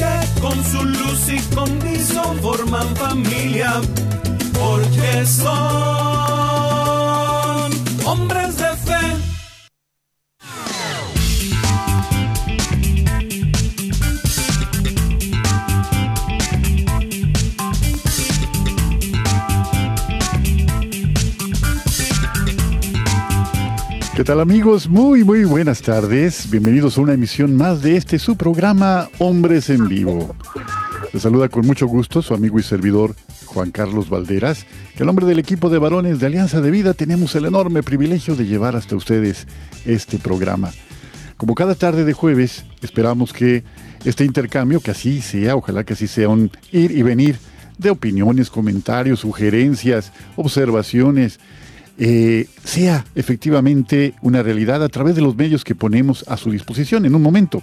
que con su luz y condición forman familia, porque son hombres de fe. ¿Qué tal amigos? Muy, muy buenas tardes. Bienvenidos a una emisión más de este su programa Hombres en Vivo. Les saluda con mucho gusto su amigo y servidor Juan Carlos Valderas, que al nombre del equipo de varones de Alianza de Vida tenemos el enorme privilegio de llevar hasta ustedes este programa. Como cada tarde de jueves, esperamos que este intercambio, que así sea, ojalá que así sea un ir y venir de opiniones, comentarios, sugerencias, observaciones, eh, sea efectivamente una realidad a través de los medios que ponemos a su disposición en un momento.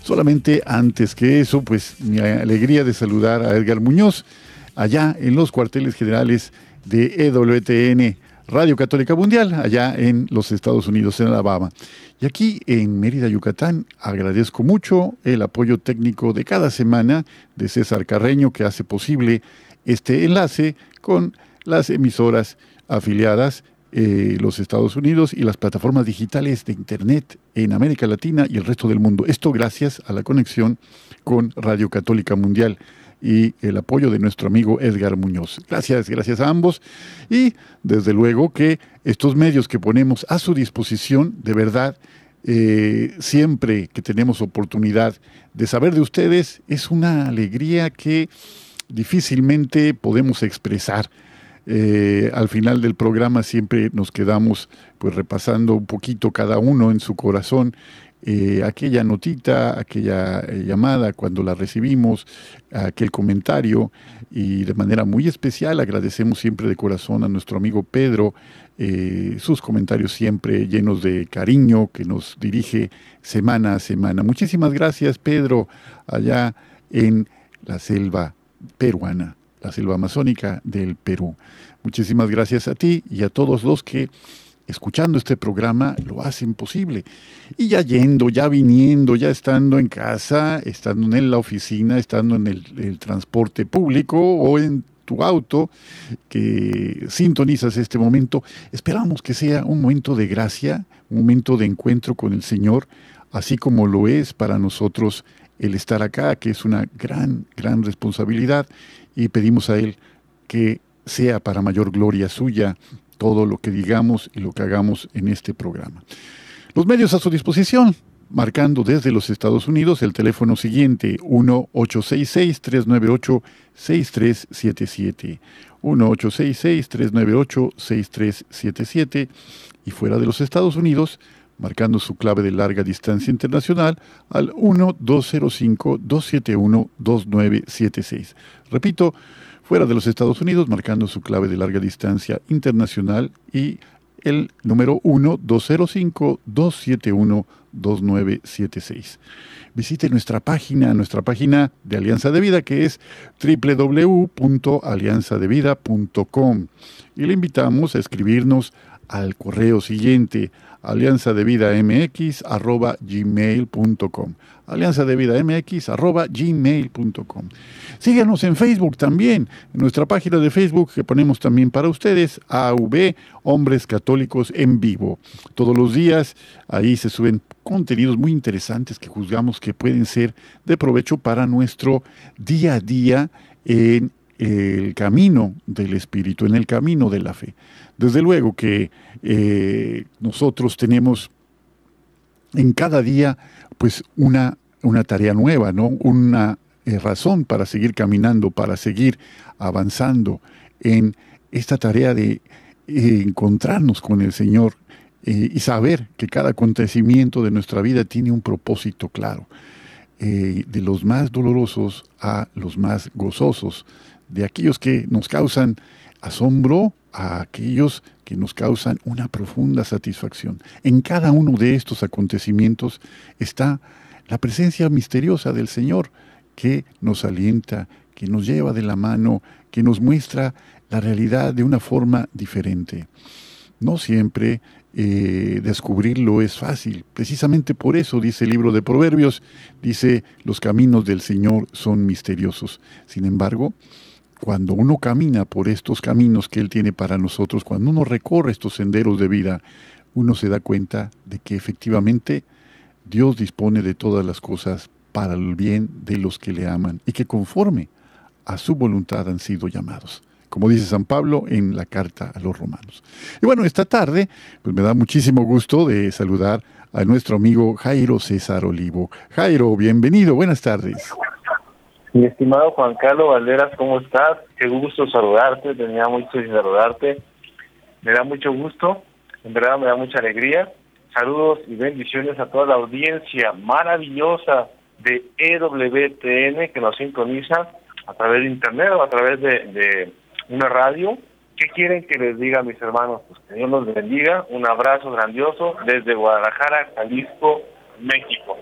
Solamente antes que eso, pues mi alegría de saludar a Edgar Muñoz, allá en los cuarteles generales de EWTN, Radio Católica Mundial, allá en los Estados Unidos, en Alabama. Y aquí en Mérida, Yucatán, agradezco mucho el apoyo técnico de cada semana de César Carreño, que hace posible este enlace con las emisoras afiliadas eh, los Estados Unidos y las plataformas digitales de Internet en América Latina y el resto del mundo. Esto gracias a la conexión con Radio Católica Mundial y el apoyo de nuestro amigo Edgar Muñoz. Gracias, gracias a ambos. Y desde luego que estos medios que ponemos a su disposición, de verdad, eh, siempre que tenemos oportunidad de saber de ustedes, es una alegría que difícilmente podemos expresar. Eh, al final del programa siempre nos quedamos pues repasando un poquito cada uno en su corazón eh, aquella notita, aquella eh, llamada cuando la recibimos, aquel comentario y de manera muy especial agradecemos siempre de corazón a nuestro amigo Pedro sus comentarios siempre llenos de cariño que nos dirige semana a semana. Muchísimas gracias Pedro allá en la selva peruana la selva amazónica del Perú. Muchísimas gracias a ti y a todos los que escuchando este programa lo hacen posible. Y ya yendo, ya viniendo, ya estando en casa, estando en la oficina, estando en el, transporte público o en tu auto que sintonizas este momento, esperamos que sea un momento de gracia, un momento de encuentro con el Señor, así como lo es para nosotros el estar acá, que es una gran, gran responsabilidad y pedimos a Él que sea para mayor gloria suya todo lo que digamos y lo que hagamos en este programa. Los medios a su disposición, marcando desde los Estados Unidos el teléfono siguiente 1-866-398-6377. 1-866-398-6377 y fuera de los Estados Unidos marcando su clave de larga distancia internacional al 1205-271-2976. Repito, fuera de los Estados Unidos, marcando su clave de larga distancia internacional y el número 1-205-271-2976. Visite nuestra página, nuestra página de Alianza de Vida, que es www.alianzadevida.com. Y le invitamos a escribirnos al correo siguiente, alianza de vida mx arroba gmail.com. Alianza de vida mx arroba gmail.com. Síganos en Facebook también, en nuestra página de Facebook que ponemos también para ustedes, AV, Hombres Católicos en Vivo. Todos los días ahí se suben contenidos muy interesantes que juzgamos que pueden ser de provecho para nuestro día a día en el camino del Espíritu, en el camino de la fe. Desde luego que eh, nosotros tenemos en cada día pues una, una tarea nueva, ¿no? una eh, razón para seguir caminando, para seguir avanzando en esta tarea de eh, encontrarnos con el Señor y saber que cada acontecimiento de nuestra vida tiene un propósito claro, de los más dolorosos a los más gozosos, de aquellos que nos causan asombro a aquellos que nos causan una profunda satisfacción. En cada uno de estos acontecimientos está la presencia misteriosa del Señor que nos alienta, que nos lleva de la mano, que nos muestra la realidad de una forma diferente. No siempre eh, descubrirlo es fácil. Precisamente por eso dice el libro de Proverbios, dice, los caminos del Señor son misteriosos. Sin embargo, cuando uno camina por estos caminos que Él tiene para nosotros, cuando uno recorre estos senderos de vida, uno se da cuenta de que efectivamente Dios dispone de todas las cosas para el bien de los que le aman y que conforme a su voluntad han sido llamados, como dice San Pablo en la carta a los romanos. Y bueno, esta tarde pues me da muchísimo gusto de saludar a nuestro amigo Jairo César Olivo. Jairo, bienvenido, buenas tardes. Mi estimado Juan Carlos Valderas, ¿cómo estás? Qué gusto saludarte, tenía mucho que saludarte. Me da mucho gusto, en verdad me da mucha alegría. Saludos y bendiciones a toda la audiencia maravillosa de EWTN que nos sintoniza a través de internet o a través de, una radio. ¿Qué quieren que les diga, mis hermanos? Pues que Dios los bendiga. Un abrazo grandioso desde Guadalajara, Jalisco, México.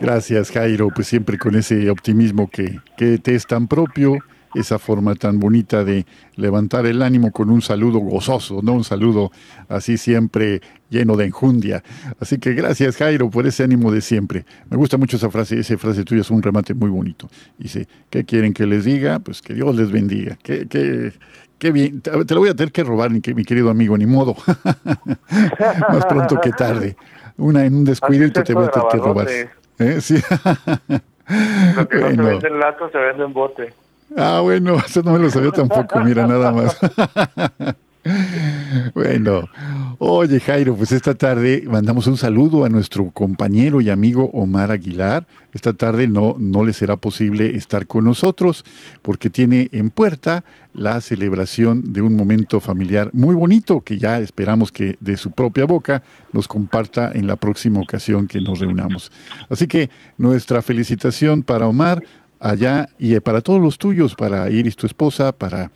Gracias, Jairo, pues siempre con ese optimismo que, que te es tan propio, esa forma tan bonita de levantar el ánimo con un saludo gozoso, no un saludo así siempre lleno de enjundia. Así que gracias, Jairo, por ese ánimo de siempre. Me gusta mucho esa frase, esa frase tuya es un remate muy bonito. Dice, ¿qué quieren que les diga? Pues que Dios les bendiga. ¿Qué, qué, qué bien? Te lo voy a tener que robar, mi querido amigo, ni modo. Más pronto que tarde. Una en un descuido y te voy a tener que robar. ¿Eh? Sí. Lo que no se vende en lato se vende en bote. Ah, bueno, eso no me lo sabía tampoco, mira, nada más. Bueno, oye Jairo, pues esta tarde mandamos un saludo a nuestro compañero y amigo Omar Aguilar. Esta tarde no, no le será posible estar con nosotros porque tiene en puerta la celebración de un momento familiar muy bonito que ya esperamos que de su propia boca nos comparta en la próxima ocasión que nos reunamos. Así que nuestra felicitación para Omar, allá y para todos los tuyos, para Iris, tu esposa, para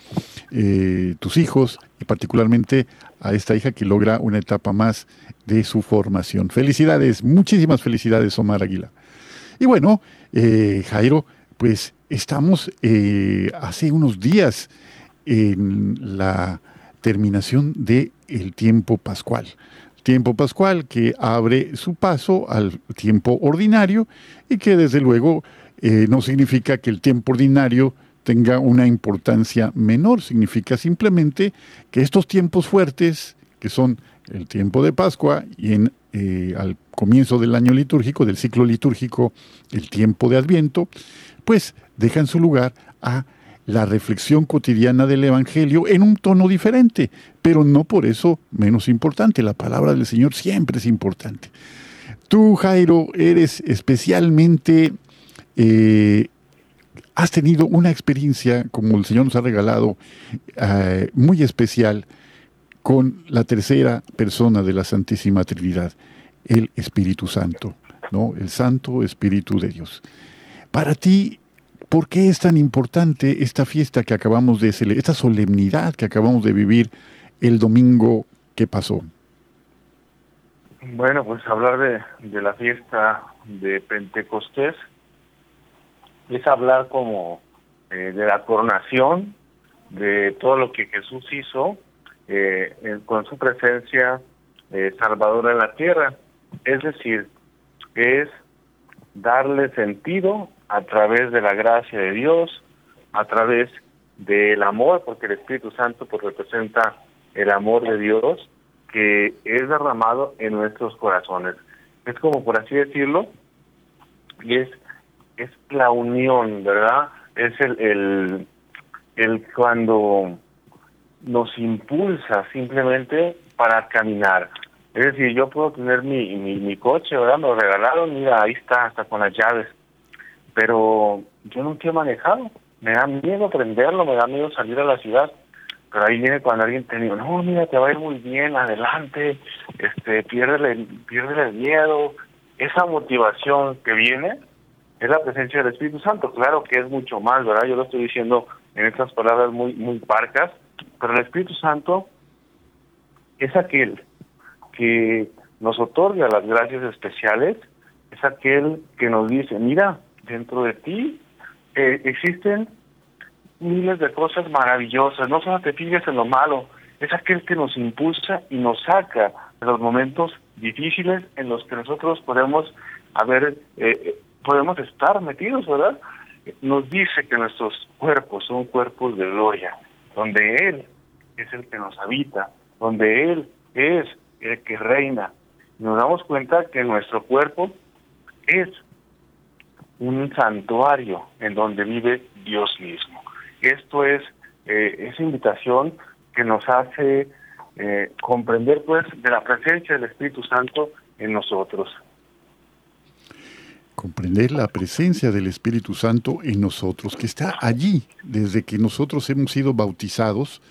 eh, tus hijos y particularmente a esta hija que logra una etapa más de su formación. Felicidades, muchísimas felicidades, Omar Aguila. Y bueno, eh, Jairo, pues estamos eh, hace unos días en la terminación del el tiempo pascual. Tiempo pascual que abre su paso al tiempo ordinario y que desde luego eh, no significa que el tiempo ordinario tenga una importancia menor, significa simplemente que estos tiempos fuertes, que son el tiempo de Pascua y en, eh, al comienzo del año litúrgico, del ciclo litúrgico, el tiempo de Adviento, pues dejan su lugar a la reflexión cotidiana del Evangelio en un tono diferente, pero no por eso menos importante. La palabra del Señor siempre es importante. Tú, Jairo, eres especialmente eh, has tenido una experiencia, como el Señor nos ha regalado, eh, muy especial con la tercera persona de la Santísima Trinidad, el Espíritu Santo, ¿no? El Santo Espíritu de Dios. Para ti, ¿por qué es tan importante esta fiesta que acabamos de celebrar, esta solemnidad que acabamos de vivir el domingo que pasó? Bueno, pues hablar de, de la fiesta de Pentecostés es hablar como eh, de la coronación, de todo lo que Jesús hizo eh, con su presencia eh, salvadora en la tierra. Es decir, es darle sentido a través de la gracia de Dios, a través del amor, porque el Espíritu Santo pues, representa el amor de Dios que es derramado en nuestros corazones. Es como por así decirlo, y es es la unión, ¿verdad? Es el, el, el cuando nos impulsa simplemente para caminar. Es decir, yo puedo tener mi, mi, mi coche, ¿verdad? Me lo regalaron, mira, ahí está, hasta con las llaves. Pero yo nunca he manejado. Me da miedo prenderlo, me da miedo salir a la ciudad. Pero ahí viene cuando alguien te dice, no, mira, te va a ir muy bien, adelante, este, piérdele, el miedo. Esa motivación que viene es la presencia del Espíritu Santo. Claro que es mucho más, ¿verdad? Yo lo estoy diciendo en estas palabras muy, muy parcas, pero el Espíritu Santo es aquel que nos otorga las gracias especiales, es aquel que nos dice, mira, dentro de ti eh, existen miles de cosas maravillosas, no solo te fijes en lo malo, es aquel que nos impulsa y nos saca de los momentos difíciles en los que nosotros podemos haber, eh, podemos estar metidos, ¿verdad? Nos dice que nuestros cuerpos son cuerpos de gloria, donde Él es el que nos habita, donde Él es el que reina. Nos damos cuenta que nuestro cuerpo es un santuario en donde vive Dios mismo. Esto es eh, esa invitación que nos hace eh, comprender pues de la presencia del Espíritu Santo en nosotros. Comprender la presencia del Espíritu Santo en nosotros, que está allí desde que nosotros hemos sido bautizados,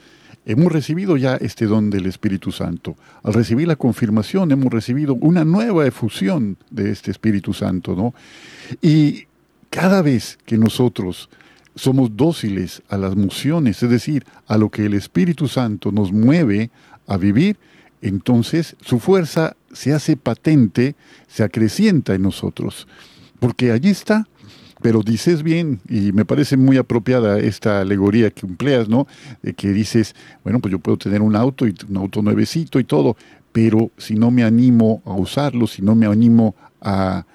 hemos recibido ya este don del Espíritu Santo. Al recibir la confirmación hemos recibido una nueva efusión de este Espíritu Santo, ¿no? Y cada vez que nosotros somos dóciles a las mociones, es decir, a lo que el Espíritu Santo nos mueve a vivir, entonces su fuerza se hace patente, se acrecienta en nosotros. Porque allí está, pero dices bien, y me parece muy apropiada esta alegoría que empleas, ¿no? De que dices, bueno, pues yo puedo tener un auto y un auto nuevecito y todo, pero si no me animo a usarlo, si no me animo a,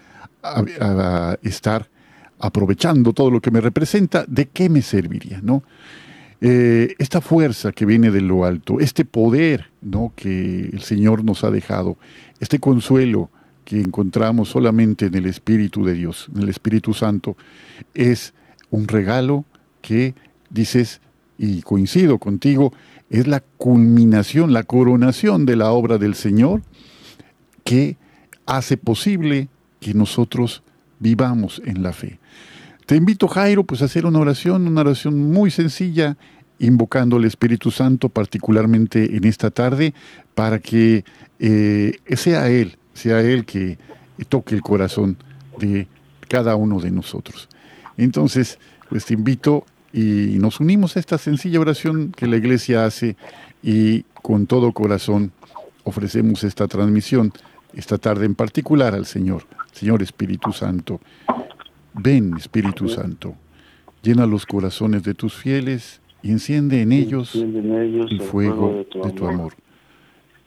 estar aprovechando todo lo que me representa, ¿de qué me serviría? ¿no? Eh, esta fuerza que viene de lo alto, este poder ¿no? que el Señor nos ha dejado, este consuelo que encontramos solamente en el Espíritu de Dios, en el Espíritu Santo, es un regalo que dices, y coincido contigo, es la culminación, la coronación de la obra del Señor que hace posible que nosotros vivamos en la fe. Te invito, Jairo, pues a hacer una oración, una oración muy sencilla, invocando al Espíritu Santo, particularmente en esta tarde, para que eh, sea Él, sea Él que toque el corazón de cada uno de nosotros. Entonces, pues te invito y nos unimos a esta sencilla oración que la iglesia hace y con todo corazón ofrecemos esta transmisión, esta tarde en particular al Señor. Señor Espíritu Santo. Ven, Espíritu Santo, llena los corazones de tus fieles y enciende en ellos el fuego de tu amor.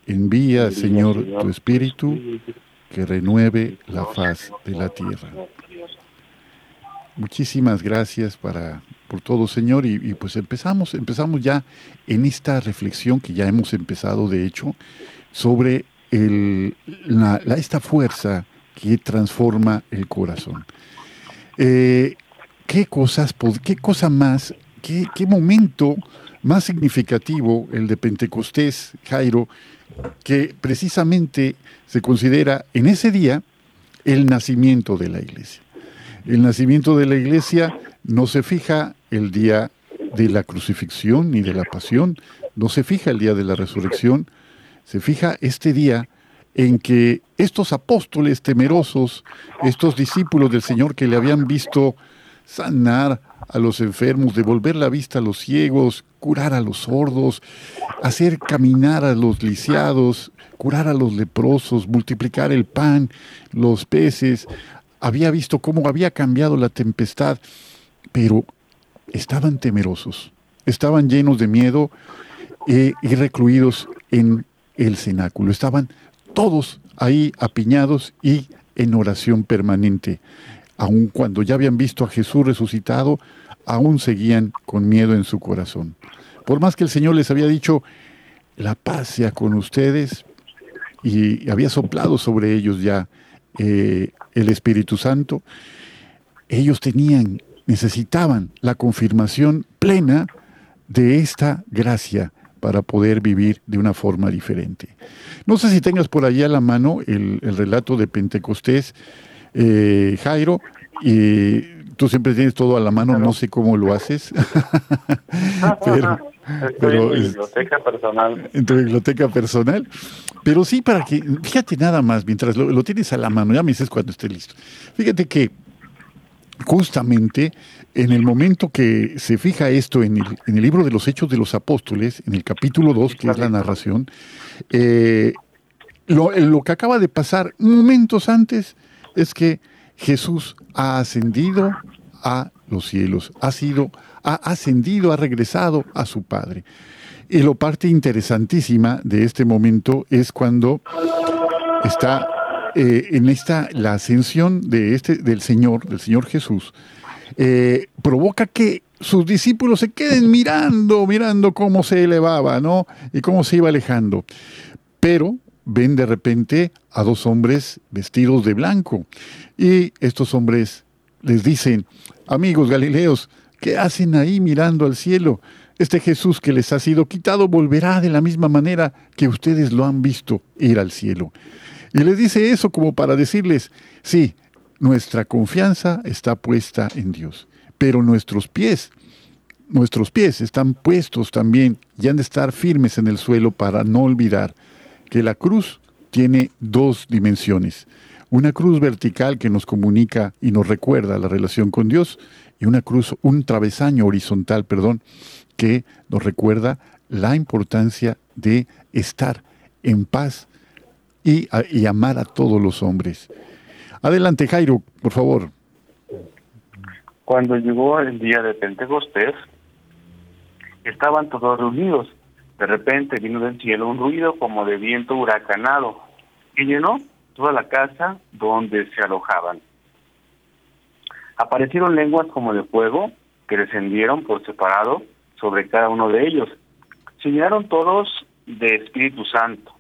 Envía, Señor, tu Espíritu que renueve la faz de la tierra. Muchísimas gracias para, por todo, Señor, y, pues empezamos, empezamos ya en esta reflexión que ya hemos empezado, de hecho, sobre el, la, esta fuerza que transforma el corazón. Eh, ¿Qué cosas, qué cosa más, qué, qué momento más significativo el de Pentecostés, Jairo, que precisamente se considera en ese día el nacimiento de la iglesia. El nacimiento de la iglesia no se fija el día de la crucifixión ni de la pasión, no se fija el día de la resurrección, se fija este día en que estos apóstoles temerosos, estos discípulos del Señor que le habían visto sanar a los enfermos, devolver la vista a los ciegos, curar a los sordos, hacer caminar a los lisiados, curar a los leprosos, multiplicar el pan, los peces, había visto cómo había cambiado la tempestad, pero estaban temerosos, estaban llenos de miedo eh, y recluidos en el cenáculo, estaban todos ahí apiñados y en oración permanente. Aun cuando ya habían visto a Jesús resucitado, aún seguían con miedo en su corazón. Por más que el Señor les había dicho, la paz sea con ustedes, y había soplado sobre ellos ya eh, el Espíritu Santo, ellos tenían, necesitaban la confirmación plena de esta gracia para poder vivir de una forma diferente. No sé si tengas por allá a la mano el, relato de Pentecostés, eh, Jairo, y tú siempre tienes todo a la mano, no sé cómo lo haces. pero, en mi biblioteca personal. En tu biblioteca personal. Pero sí, para que, fíjate nada más, mientras lo, lo, tienes a la mano, ya me dices cuando esté listo. Fíjate que justamente en el momento que se fija esto en el, en el libro de los Hechos de los Apóstoles, en el capítulo 2, que es la narración, eh, lo, lo que acaba de pasar momentos antes es que Jesús ha ascendido a los cielos, ha sido, ha ascendido, ha regresado a su Padre. Y lo parte interesantísima de este momento es cuando está eh, en esta la ascensión de este del Señor, del Señor Jesús, eh, provoca que sus discípulos se queden mirando, mirando cómo se elevaba, ¿no? Y cómo se iba alejando. Pero ven de repente a dos hombres vestidos de blanco. Y estos hombres les dicen, amigos galileos, ¿qué hacen ahí mirando al cielo? Este Jesús que les ha sido quitado volverá de la misma manera que ustedes lo han visto ir al cielo. Y les dice eso como para decirles, sí, nuestra confianza está puesta en Dios, pero nuestros pies, nuestros pies están puestos también y han de estar firmes en el suelo para no olvidar que la cruz tiene dos dimensiones. Una cruz vertical que nos comunica y nos recuerda la relación con Dios y una cruz, un travesaño horizontal, perdón, que nos recuerda la importancia de estar en paz y, y amar a todos los hombres. Adelante, Jairo, por favor. Cuando llegó el día de Pentecostés, estaban todos reunidos. De repente vino del cielo un ruido como de viento huracanado y llenó toda la casa donde se alojaban. Aparecieron lenguas como de fuego que descendieron por separado sobre cada uno de ellos. Se llenaron todos de Espíritu Santo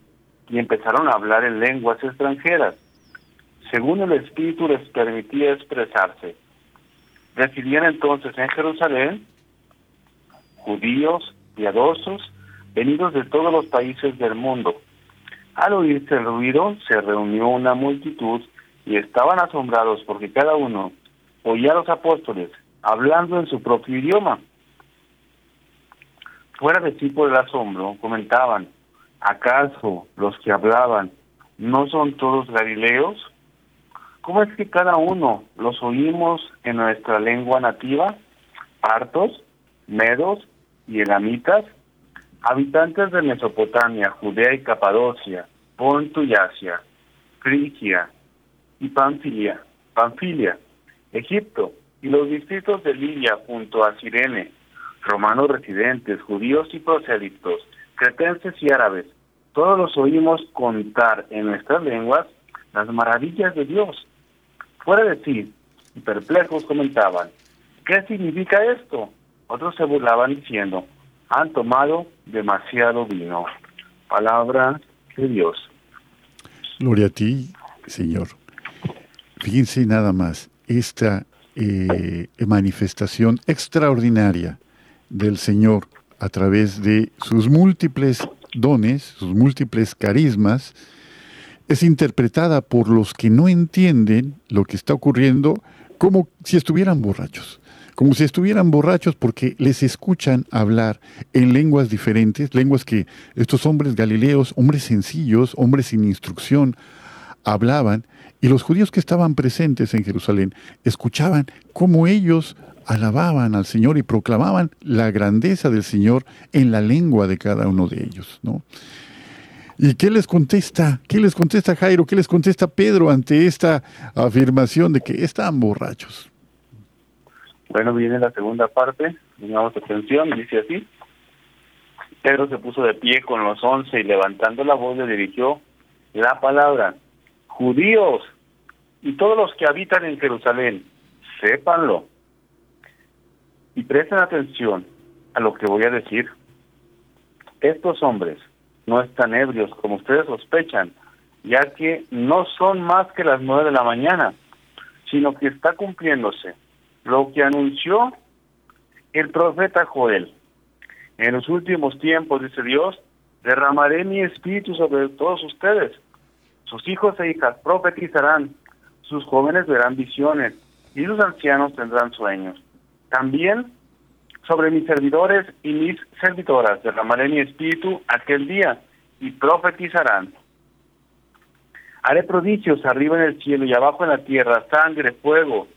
y empezaron a hablar en lenguas extranjeras según el Espíritu les permitía expresarse. Residían entonces en Jerusalén judíos piadosos venidos de todos los países del mundo. Al oírse el ruido, se reunió una multitud y estaban asombrados porque cada uno oía a los apóstoles hablando en su propio idioma. Fuera de sí por el asombro, comentaban, ¿acaso los que hablaban no son todos galileos? ¿Cómo es que cada uno los oímos en nuestra lengua nativa? Partos, medos y elamitas, habitantes de Mesopotamia, Judea y Capadocia, Ponto y Asia, Frigia y Panfilia, Panfilia, Egipto y los distritos de Libia junto a Sirene, romanos residentes, judíos y prosélitos, cretenses y árabes, todos los oímos contar en nuestras lenguas las maravillas de Dios Fuera de sí, perplejos comentaban, ¿qué significa esto? Otros se burlaban diciendo, han tomado demasiado vino. Palabra de Dios. Gloria a ti, Señor. Fíjense nada más, esta eh, manifestación extraordinaria del Señor a través de sus múltiples dones, sus múltiples carismas, es interpretada por los que no entienden lo que está ocurriendo como si estuvieran borrachos. Como si estuvieran borrachos porque les escuchan hablar en lenguas diferentes, lenguas que estos hombres galileos, hombres sencillos, hombres sin instrucción, hablaban, y los judíos que estaban presentes en Jerusalén escuchaban cómo ellos alababan al Señor y proclamaban la grandeza del Señor en la lengua de cada uno de ellos, ¿no? ¿Y qué les contesta? ¿Qué les contesta Jairo? ¿Qué les contesta Pedro ante esta afirmación de que están borrachos? Bueno, viene la segunda parte, pongamos atención, dice así. Pedro se puso de pie con los once y levantando la voz le dirigió la palabra, judíos y todos los que habitan en Jerusalén, sépanlo y presten atención a lo que voy a decir. Estos hombres no están ebrios como ustedes sospechan, ya que no son más que las nueve de la mañana, sino que está cumpliéndose lo que anunció el profeta Joel. En los últimos tiempos, dice Dios, derramaré mi espíritu sobre todos ustedes. Sus hijos e hijas profetizarán, sus jóvenes verán visiones y sus ancianos tendrán sueños. También sobre mis servidores y mis servidoras derramaré mi espíritu aquel día y profetizarán. Haré prodigios arriba en el cielo y abajo en la tierra, sangre, fuego,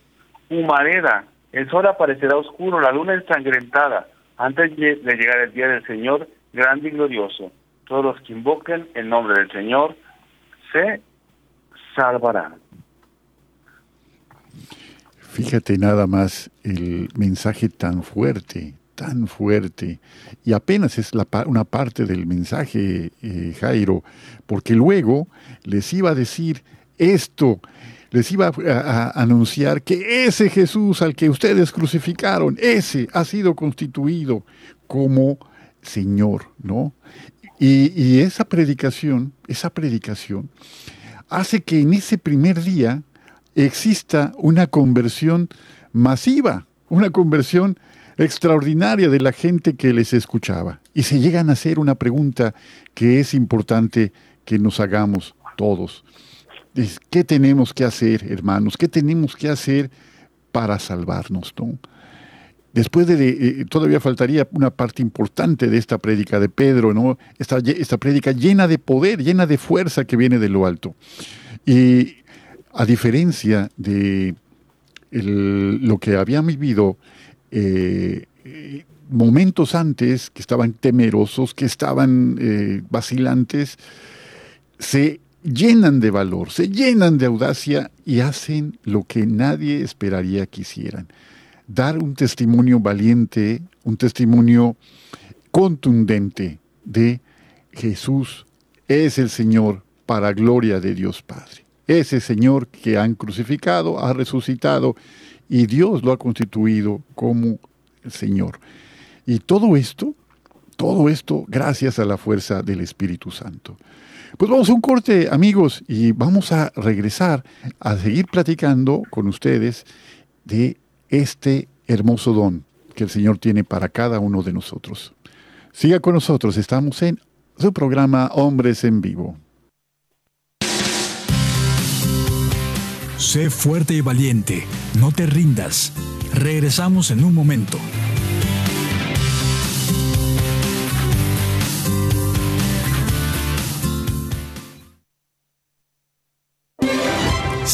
humareda. El sol aparecerá oscuro, la luna ensangrentada, antes de llegar el día del Señor grande y glorioso. Todos los que invoquen el nombre del Señor se salvarán. Fíjate nada más el mensaje tan fuerte, tan fuerte, y apenas es la, una parte del mensaje, eh, Jairo, porque luego les iba a decir esto, les iba a, anunciar que ese Jesús al que ustedes crucificaron, ese ha sido constituido como Señor, ¿no? Y, y, esa predicación, esa predicación, hace que en ese primer día exista una conversión masiva, una conversión extraordinaria de la gente que les escuchaba. Y se llegan a hacer una pregunta que es importante que nos hagamos todos. ¿Qué tenemos que hacer, hermanos? ¿Qué tenemos que hacer para salvarnos? ¿no? Después de, eh, todavía faltaría una parte importante de esta prédica de Pedro, ¿no? Esta, esta prédica llena de poder, llena de fuerza que viene de lo alto. Y a diferencia de lo que habían vivido eh, momentos antes, que estaban temerosos, que estaban eh, vacilantes, se llenan de valor, se llenan de audacia y hacen lo que nadie esperaría que hicieran. Dar un testimonio valiente, un testimonio contundente de Jesús es el Señor para gloria de Dios Padre. Ese Señor que han crucificado, ha resucitado y Dios lo ha constituido como Señor. Y todo esto, todo esto gracias a la fuerza del Espíritu Santo. Pues vamos a un corte, amigos, y vamos a regresar a seguir platicando con ustedes de este hermoso don que el Señor tiene para cada uno de nosotros. Siga con nosotros, estamos en su programa Hombres en Vivo. Sé fuerte y valiente, no te rindas. Regresamos en un momento.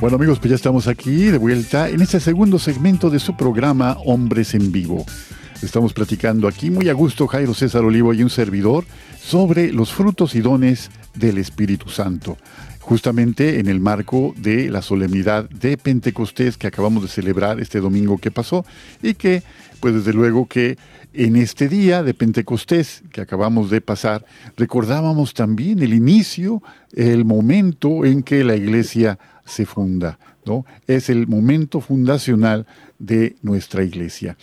Bueno amigos, pues ya estamos aquí de vuelta en este segundo segmento de su programa Hombres en Vivo. Estamos platicando aquí muy a gusto Jairo César Olivo y un servidor sobre los frutos y dones del Espíritu Santo, justamente en el marco de la solemnidad de Pentecostés que acabamos de celebrar este domingo que pasó y que, pues desde luego que en este día de Pentecostés que acabamos de pasar, recordábamos también el inicio, el momento en que la iglesia se funda, ¿no? Es el momento fundacional de nuestra iglesia.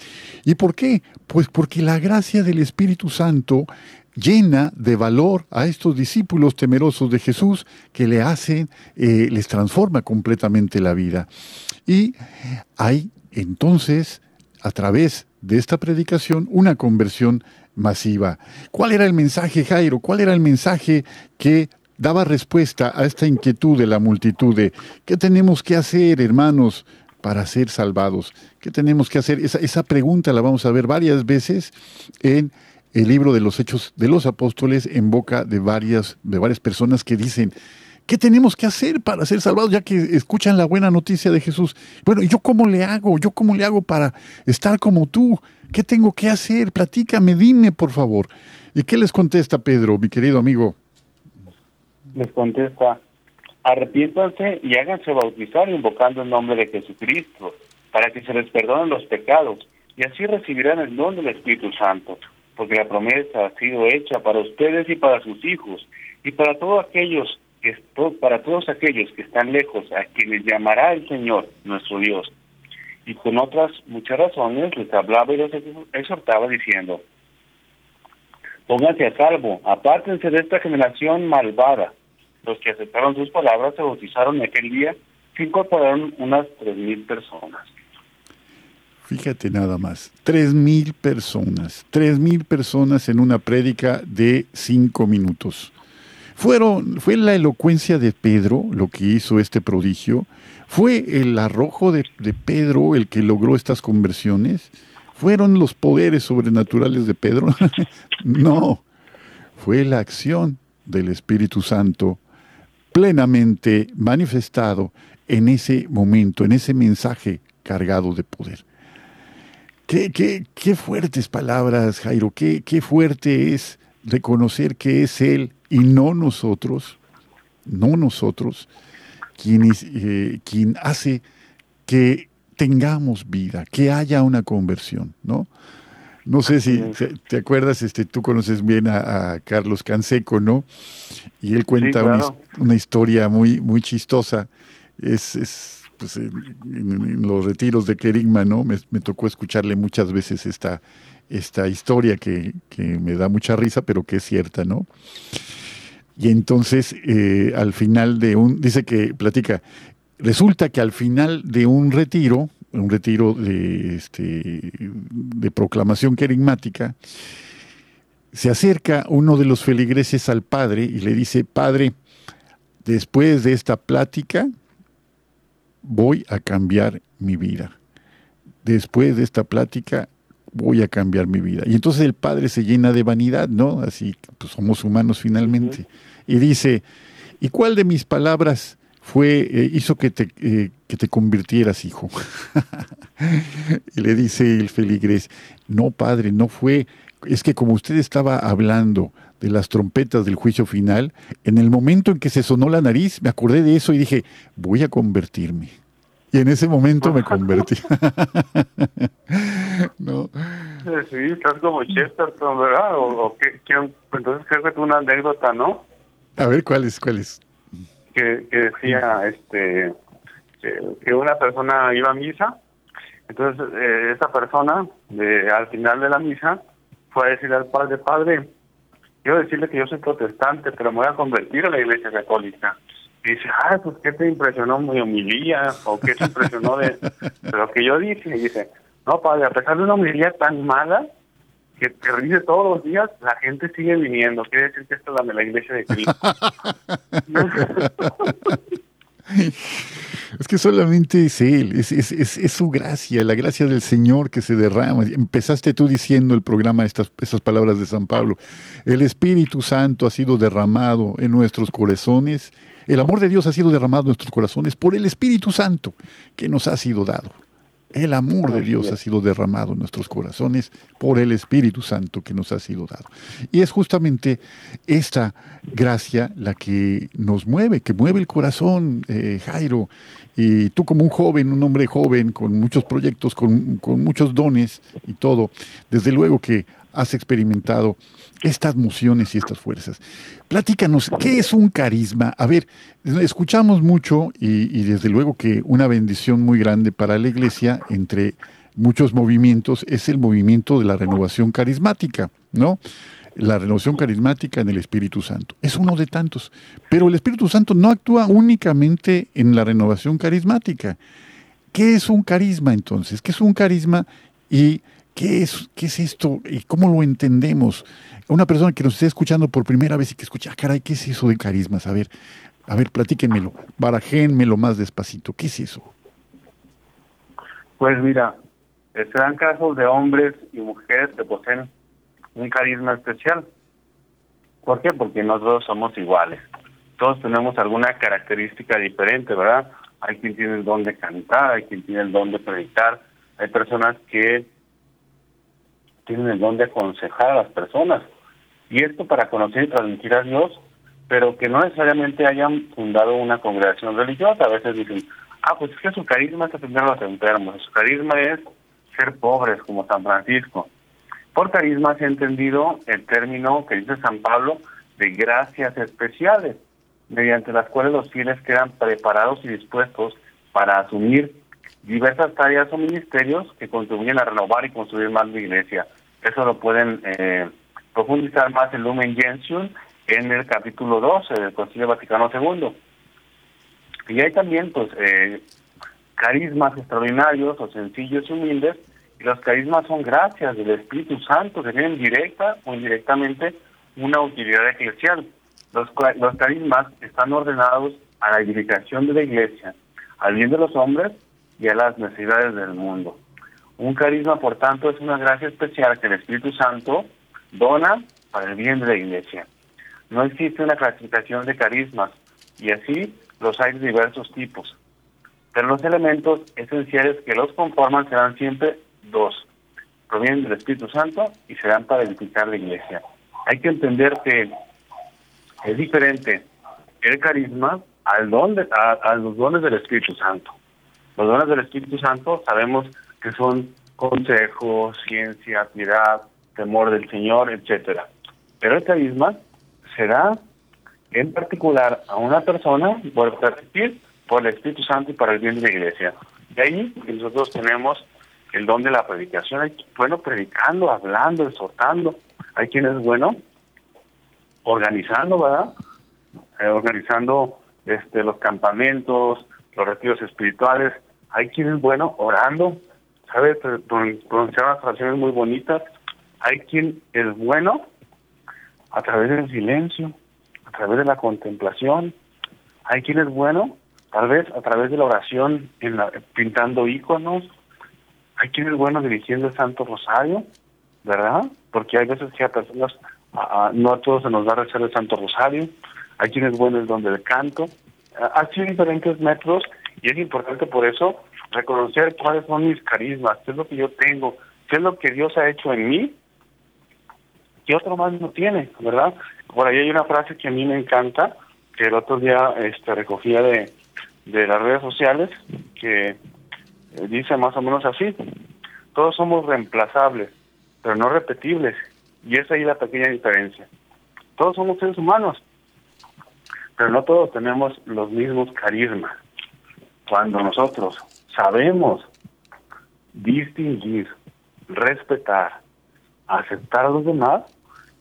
¿Y por qué? Pues porque la gracia del Espíritu Santo llena de valor a estos discípulos temerosos de Jesús que le hacen, eh, les transforma completamente la vida. Y hay entonces, a través de esta predicación, una conversión masiva. ¿Cuál era el mensaje, Jairo? ¿Cuál era el mensaje que daba respuesta a esta inquietud de la multitud de ¿qué tenemos que hacer, hermanos, para ser salvados? ¿Qué tenemos que hacer? Esa, esa pregunta la vamos a ver varias veces en el libro de los Hechos de los Apóstoles en boca de varias, de varias personas que dicen, ¿qué tenemos que hacer para ser salvados? Ya que escuchan la buena noticia de Jesús. Bueno, ¿yo cómo le hago? ¿Yo cómo le hago para estar como tú? ¿Qué tengo que hacer? Platícame, dime, por favor. ¿Y qué les contesta Pedro, mi querido amigo? Les contesta, arrepiéntanse y háganse bautizar invocando el nombre de Jesucristo, para que se les perdonen los pecados, y así recibirán el don del Espíritu Santo, porque la promesa ha sido hecha para ustedes y para sus hijos, y para todos aquellos que para todos aquellos que están lejos, a quienes llamará el Señor, nuestro Dios. Y con otras muchas razones les hablaba y les exhortaba diciendo, pónganse a salvo, apártense de esta generación malvada los que aceptaron sus palabras se bautizaron aquel día, se incorporaron unas tres mil personas. Fíjate nada más, tres mil personas, tres mil personas en una prédica de cinco minutos. Fueron, fue la elocuencia de Pedro lo que hizo este prodigio, fue el arrojo de Pedro el que logró estas conversiones, fueron los poderes sobrenaturales de Pedro, no, fue la acción del Espíritu Santo plenamente manifestado en ese momento, en ese mensaje cargado de poder. Qué, qué, qué fuertes palabras, Jairo, qué, qué fuerte es reconocer que es Él y no nosotros, no nosotros, quien, eh, quien hace que tengamos vida, que haya una conversión, ¿no? No sé si te acuerdas, este, tú conoces bien a, Carlos Canseco, ¿no? Y él cuenta una, historia muy, muy chistosa. Es, es pues, en, los retiros de Kerigma, ¿no? Me, tocó escucharle muchas veces esta, esta historia que, que, me da mucha risa, pero que es cierta, ¿no? Y entonces, eh, al final de un, dice que platica, resulta que al final de un retiro, un retiro de, este, de proclamación querigmática, se acerca uno de los feligreses al padre y le dice, padre, después de esta plática voy a cambiar mi vida. Después de esta plática voy a cambiar mi vida. Y entonces el padre se llena de vanidad, ¿no? Así, pues somos humanos finalmente. Y dice, ¿y cuál de mis palabras fue, eh, hizo que te, eh, que te convirtieras, hijo. y le dice el feligrés, no, padre, no fue, es que como usted estaba hablando de las trompetas del juicio final, en el momento en que se sonó la nariz, me acordé de eso y dije, voy a convertirme. Y en ese momento me convertí. no. Sí, estás como Chesterton, ¿verdad? O, entonces creo que es una anécdota, ¿no? A ver, ¿cuál es? ¿Cuál es? Que, decía este que, una persona iba a misa, entonces eh, esa persona de, al final de la misa fue a decirle al padre, padre, quiero decirle que yo soy protestante, pero me voy a convertir a la iglesia católica. Y dice, ah, pues ¿qué te impresionó mi homilía? ¿O qué te impresionó de, lo que yo dije? Y dice, no, padre, a pesar de una homilía tan mala, que te dice todos los días, la gente sigue viniendo. Quiere decir que esto es la, la iglesia de Cristo. Es que solamente es Él, es, es, es, su gracia, la gracia del Señor que se derrama. Empezaste tú diciendo el programa, estas, estas palabras de San Pablo. El Espíritu Santo ha sido derramado en nuestros corazones. El amor de Dios ha sido derramado en nuestros corazones por el Espíritu Santo que nos ha sido dado. El amor de Dios ha sido derramado en nuestros corazones por el Espíritu Santo que nos ha sido dado. Y es justamente esta gracia la que nos mueve, que mueve el corazón, eh, Jairo. Y tú como un joven, un hombre joven, con muchos proyectos, con, con muchos dones y todo, desde luego que has experimentado estas mociones y estas fuerzas. Platícanos, ¿qué es un carisma? A ver, escuchamos mucho y, desde luego que una bendición muy grande para la iglesia entre muchos movimientos es el movimiento de la renovación carismática, ¿no? La renovación carismática en el Espíritu Santo. Es uno de tantos. Pero el Espíritu Santo no actúa únicamente en la renovación carismática. ¿Qué es un carisma entonces? ¿Qué es un carisma y qué es, qué es esto y cómo lo entendemos? una persona que nos esté escuchando por primera vez y que escucha, ah, caray, ¿qué es eso de carismas? A ver, a ver, platíquenmelo, barajénmelo más despacito, ¿qué es eso? Pues mira, se dan casos de hombres y mujeres que poseen un carisma especial. ¿Por qué? Porque nosotros somos iguales. Todos tenemos alguna característica diferente, ¿verdad? Hay quien tiene el don de cantar, hay quien tiene el don de predicar, hay personas que tienen el don de aconsejar a las personas. Y esto para conocer y transmitir a Dios pero que no necesariamente hayan fundado una congregación religiosa. A veces dicen, ah, pues es que su carisma es atender a los enfermos, su carisma es ser pobres como San Francisco. Por carisma se ha entendido el término que dice San Pablo de gracias especiales, mediante las cuales los fieles quedan preparados y dispuestos para asumir diversas tareas o ministerios que contribuyen a renovar y construir más la iglesia. Eso lo pueden eh, profundizar más en Lumen Gentium en el capítulo 12 del Concilio Vaticano II. Y hay también, pues, eh, carismas extraordinarios o sencillos y humildes, y los carismas son gracias del Espíritu Santo que tienen directa o indirectamente una utilidad eclesial. Los, los carismas están ordenados a la edificación de la iglesia, al bien de los hombres y a las necesidades del mundo. Un carisma, por tanto, es una gracia especial que el Espíritu Santo dona para el bien de la iglesia. No existe una clasificación de carismas y así los hay de diversos tipos. Pero los elementos esenciales que los conforman serán siempre dos. Provienen del Espíritu Santo y serán para edificar la iglesia. Hay que entender que es diferente el carisma al don a, los dones del Espíritu Santo. Los dones del Espíritu Santo sabemos que son consejo, ciencia, piedad, temor del Señor, etcétera. Pero el carisma será en particular a una persona, vuelvo a por el Espíritu Santo y para el bien de la iglesia. De ahí nosotros tenemos el don de la predicación. Hay bueno predicando, hablando, exhortando. Hay quien es bueno organizando, ¿verdad? Eh, organizando este, los campamentos, los retiros espirituales. Hay quien es bueno orando, ¿sabes? Pronunciar unas oraciones muy bonitas. Hay quien es bueno a través del silencio, a través de la contemplación. Hay quien es bueno, tal vez a través de la oración, en pintando iconos. Hay quien es bueno dirigiendo el Santo Rosario, ¿verdad? Porque hay veces que a personas, no a todos se nos va a rezar el Santo Rosario. Hay quien es bueno el don del canto. Hay diferentes métodos y es importante por eso reconocer cuáles son mis carismas, qué es lo que yo tengo, qué es lo que Dios ha hecho en mí ¿qué otro más no tiene, verdad? Por ahí hay una frase que a mí me encanta, que el otro día este, recogía de, de las redes sociales, que eh, dice más o menos así, todos somos reemplazables, pero no repetibles, y esa es la pequeña diferencia. Todos somos seres humanos, pero no todos tenemos los mismos carismas. Cuando nosotros sabemos distinguir, respetar, aceptar a los demás,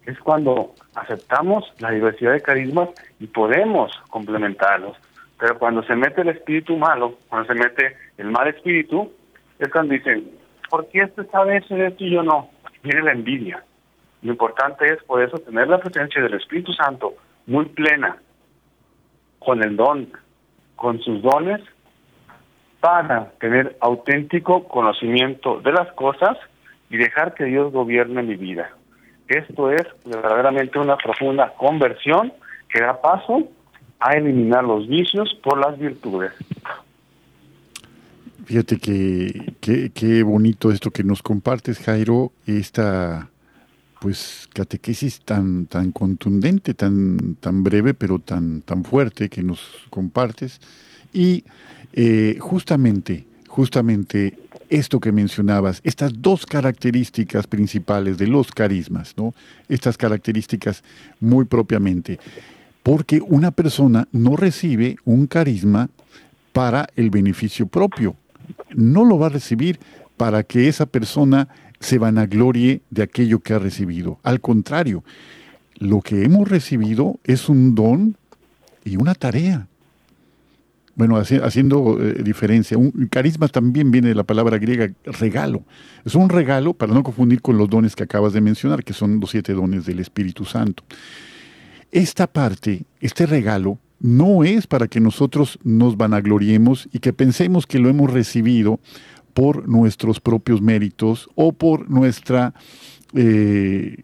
es cuando aceptamos la diversidad de carismas y podemos complementarlos. Pero cuando se mete el espíritu malo, cuando se mete el mal espíritu, es cuando dicen, ¿por qué este sabe eso de esto y yo no? Viene la envidia. Lo importante es por eso tener la presencia del Espíritu Santo muy plena, con el don, con sus dones, para tener auténtico conocimiento de las cosas y dejar que Dios gobierne mi vida. Esto es verdaderamente una profunda conversión que da paso a eliminar los vicios por las virtudes. Fíjate que qué bonito esto que nos compartes, Jairo, esta pues catequesis tan tan contundente, tan tan breve, pero tan tan fuerte que nos compartes y eh, justamente justamente esto que mencionabas, estas dos características principales de los carismas, ¿no? Estas características muy propiamente. Porque una persona no recibe un carisma para el beneficio propio. No lo va a recibir para que esa persona se vanaglorie de aquello que ha recibido. Al contrario, lo que hemos recibido es un don y una tarea bueno, haciendo eh, diferencia, un carisma también viene de la palabra griega regalo. Es un regalo, para no confundir con los dones que acabas de mencionar, que son los siete dones del Espíritu Santo. Esta parte, este regalo, no es para que nosotros nos vanagloriemos y que pensemos que lo hemos recibido por nuestros propios méritos o por nuestra eh,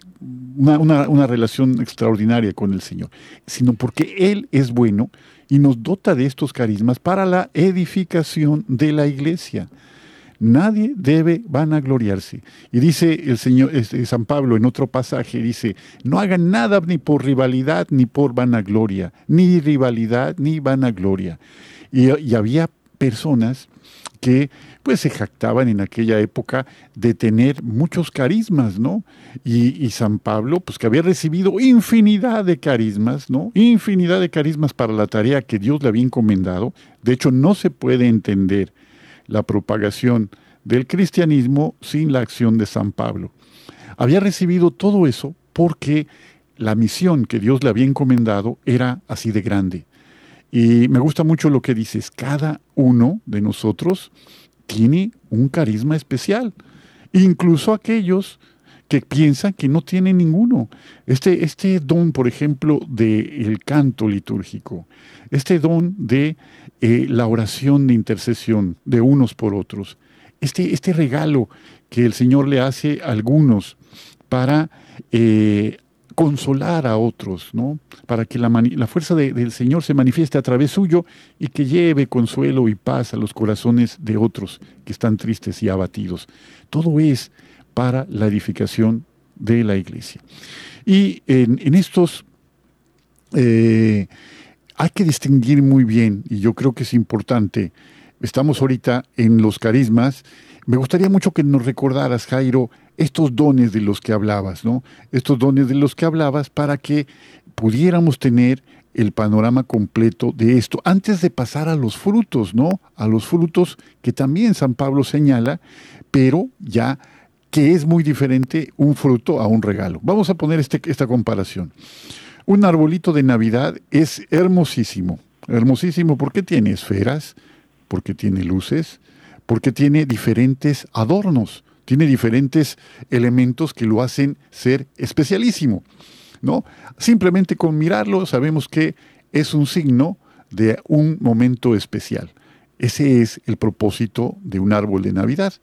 una, una, relación extraordinaria con el Señor, sino porque Él es bueno y nos dota de estos carismas para la edificación de la iglesia. Nadie debe vanagloriarse. Y dice el Señor este, San Pablo en otro pasaje, dice, no hagan nada ni por rivalidad ni por vanagloria, ni rivalidad ni vanagloria. Y, y había personas que pues se jactaban en aquella época de tener muchos carismas, ¿no? Y, San Pablo, pues que había recibido infinidad de carismas, ¿no? Infinidad de carismas para la tarea que Dios le había encomendado. De hecho, no se puede entender la propagación del cristianismo sin la acción de San Pablo. Había recibido todo eso porque la misión que Dios le había encomendado era así de grande. Y me gusta mucho lo que dices, cada uno de nosotros tiene un carisma especial, incluso aquellos que piensan que no tienen ninguno. Este, este don, por ejemplo, del canto litúrgico, este don de eh, la oración de intercesión de unos por otros, este, este regalo que el Señor le hace a algunos para eh, consolar a otros, ¿no? para que la, fuerza del Señor se manifieste a través suyo y que lleve consuelo y paz a los corazones de otros que están tristes y abatidos. Todo es para la edificación de la iglesia. Y en, estos eh, hay que distinguir muy bien, y yo creo que es importante, estamos ahorita en los carismas, me gustaría mucho que nos recordaras, Jairo, estos dones de los que hablabas, ¿no? Estos dones de los que hablabas para que pudiéramos tener el panorama completo de esto, antes de pasar a los frutos, ¿no? A los frutos que también San Pablo señala, pero ya que es muy diferente un fruto a un regalo. Vamos a poner este, esta comparación. Un arbolito de Navidad es hermosísimo, hermosísimo porque tiene esferas, porque tiene luces, porque tiene diferentes adornos, tiene diferentes elementos que lo hacen ser especialísimo. ¿no? Simplemente con mirarlo sabemos que es un signo de un momento especial. Ese es el propósito de un árbol de Navidad.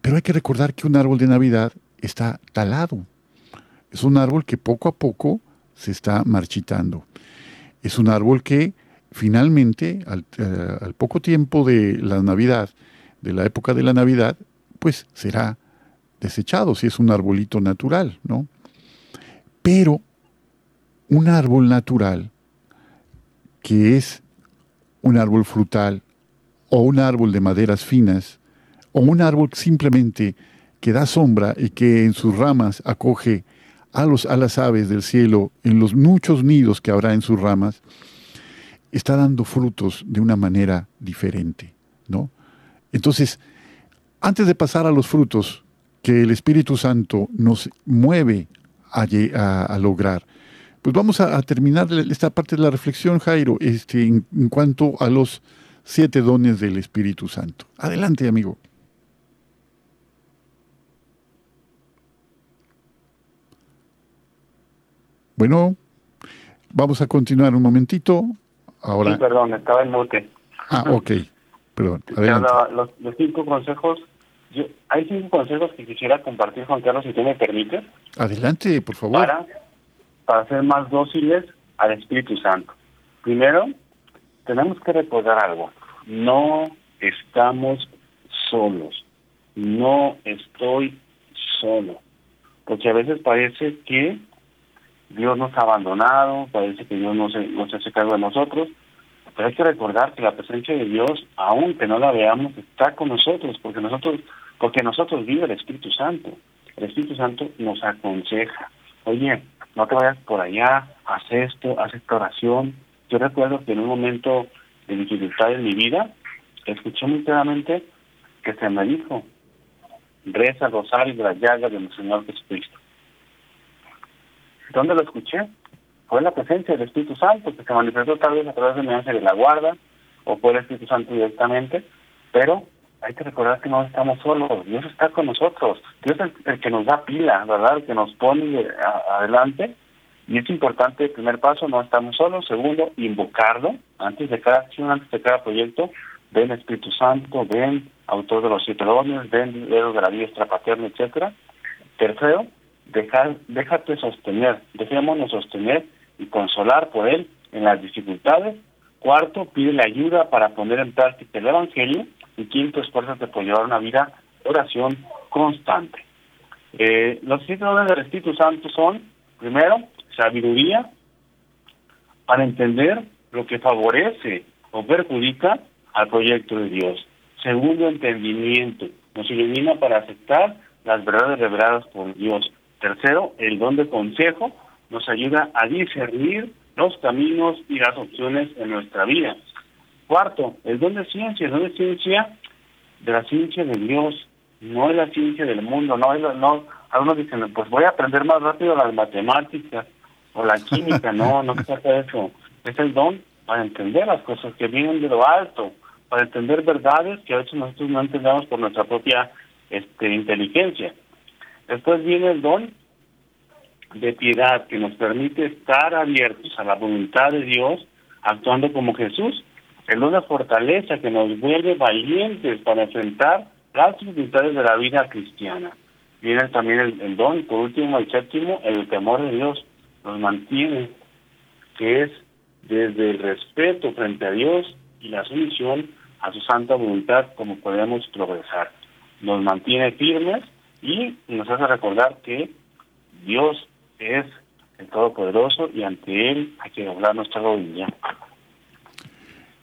Pero hay que recordar que un árbol de Navidad está talado. Es un árbol que poco a poco se está marchitando. Es un árbol que finalmente, al, eh, al, poco tiempo de la Navidad, de la época de la Navidad, pues será desechado si es un arbolito natural, ¿no? Pero un árbol natural, que es un árbol frutal o un árbol de maderas finas, o un árbol simplemente que da sombra y que en sus ramas acoge a, los, a las aves del cielo, en los muchos nidos que habrá en sus ramas, está dando frutos de una manera diferente, ¿no? Entonces, antes de pasar a los frutos que el Espíritu Santo nos mueve a, lograr, pues vamos a, terminar esta parte de la reflexión, Jairo, este, en cuanto a los siete dones del Espíritu Santo. Adelante, amigo. Bueno, vamos a continuar un momentito. Ahora. Sí, perdón, estaba en mute. Ah, ok. Perdón. los, cinco consejos. hay cinco consejos que quisiera compartir, Juan Carlos, si tú me permites. Adelante, por favor. Para, para ser más dóciles al Espíritu Santo. Primero, tenemos que recordar algo. No estamos solos. No estoy solo. Porque a veces parece que Dios nos ha abandonado, parece que Dios no se, no se hace cargo de nosotros, pero hay que recordar que la presencia de Dios, aunque no la veamos, está con nosotros, porque nosotros, porque nosotros vive el Espíritu Santo. El Espíritu Santo nos aconseja, oye, no te vayas por allá, haz esto, haz esta oración. Yo recuerdo que en un momento de dificultad en mi vida, escuché muy claramente que se me dijo, reza el rosario de las llagas de nuestro Señor Jesucristo. ¿Dónde lo escuché? Fue la presencia del Espíritu Santo, que se manifestó tal vez a través de la de la guarda, o fue el Espíritu Santo directamente, pero hay que recordar que no estamos solos, Dios está con nosotros, Dios es el, que nos da pila, ¿verdad? El que nos pone adelante, y es importante, el primer paso, no estamos solos, segundo, invocarlo, antes de cada acción, antes de cada proyecto, ven Espíritu Santo, ven autor de los siete ven dedo de la diestra paterna, etcétera. Tercero, dejar, déjate sostener, dejémonos sostener y consolar por Él en las dificultades. Cuarto, pide la ayuda para poner en práctica el Evangelio. Y quinto, esfuérzate por llevar una vida de oración constante. Eh, los siete del Espíritu Santo son, primero, sabiduría para entender lo que favorece o perjudica al proyecto de Dios. Segundo, entendimiento. Nos ilumina para aceptar las verdades reveladas por Dios. Tercero, el don de consejo nos ayuda a discernir los caminos y las opciones en nuestra vida. Cuarto, el don de ciencia, el don de ciencia de la ciencia de Dios, no es la ciencia del mundo, no es no, algunos dicen, pues voy a aprender más rápido las matemáticas o la química, no, no se trata de eso, es el don para entender las cosas que vienen de lo alto, para entender verdades que a veces nosotros no entendemos por nuestra propia este, inteligencia. Después viene el don de piedad que nos permite estar abiertos a la voluntad de Dios, actuando como Jesús. El don de fortaleza que nos vuelve valientes para enfrentar las dificultades de la vida cristiana. Viene también el, don, por último, el séptimo, el temor de Dios. Nos mantiene, que es desde el respeto frente a Dios y la sumisión a su santa voluntad como podemos progresar. Nos mantiene firmes y nos hace recordar que Dios es el Todopoderoso y ante Él hay que doblar nuestra rodilla.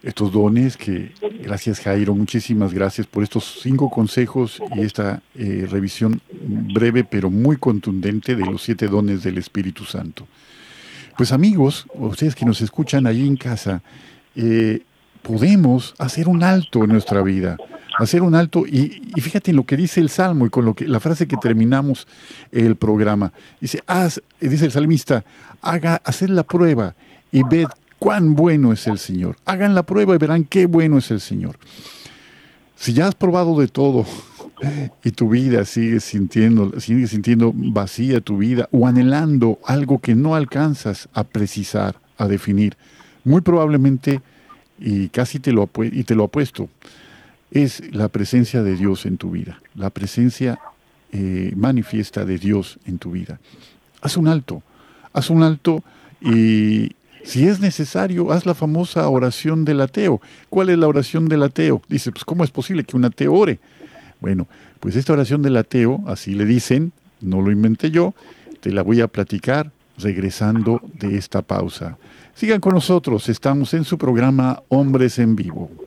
Estos dones que, gracias Jairo, muchísimas gracias por estos cinco consejos y esta eh, revisión breve pero muy contundente de los siete dones del Espíritu Santo. Pues amigos, ustedes que nos escuchan allí en casa, eh, podemos hacer un alto en nuestra vida, hacer un alto y, fíjate en lo que dice el Salmo y con lo que la frase que terminamos el programa. Dice, haz, dice el salmista, haga, hacer la prueba y ved cuán bueno es el Señor. Hagan la prueba y verán qué bueno es el Señor. Si ya has probado de todo y tu vida sigue sintiendo, sigue sintiendo vacía tu vida o anhelando algo que no alcanzas a precisar, a definir, muy probablemente y casi te lo, y te lo apuesto, es la presencia de Dios en tu vida, la presencia eh, manifiesta de Dios en tu vida. Haz un alto, haz un alto y si es necesario, haz la famosa oración del ateo. ¿Cuál es la oración del ateo? Dice, pues ¿cómo es posible que un ateo ore? Bueno, pues esta oración del ateo, así le dicen, no lo inventé yo, te la voy a platicar regresando de esta pausa. Sigan con nosotros, estamos en su programa Hombres en Vivo.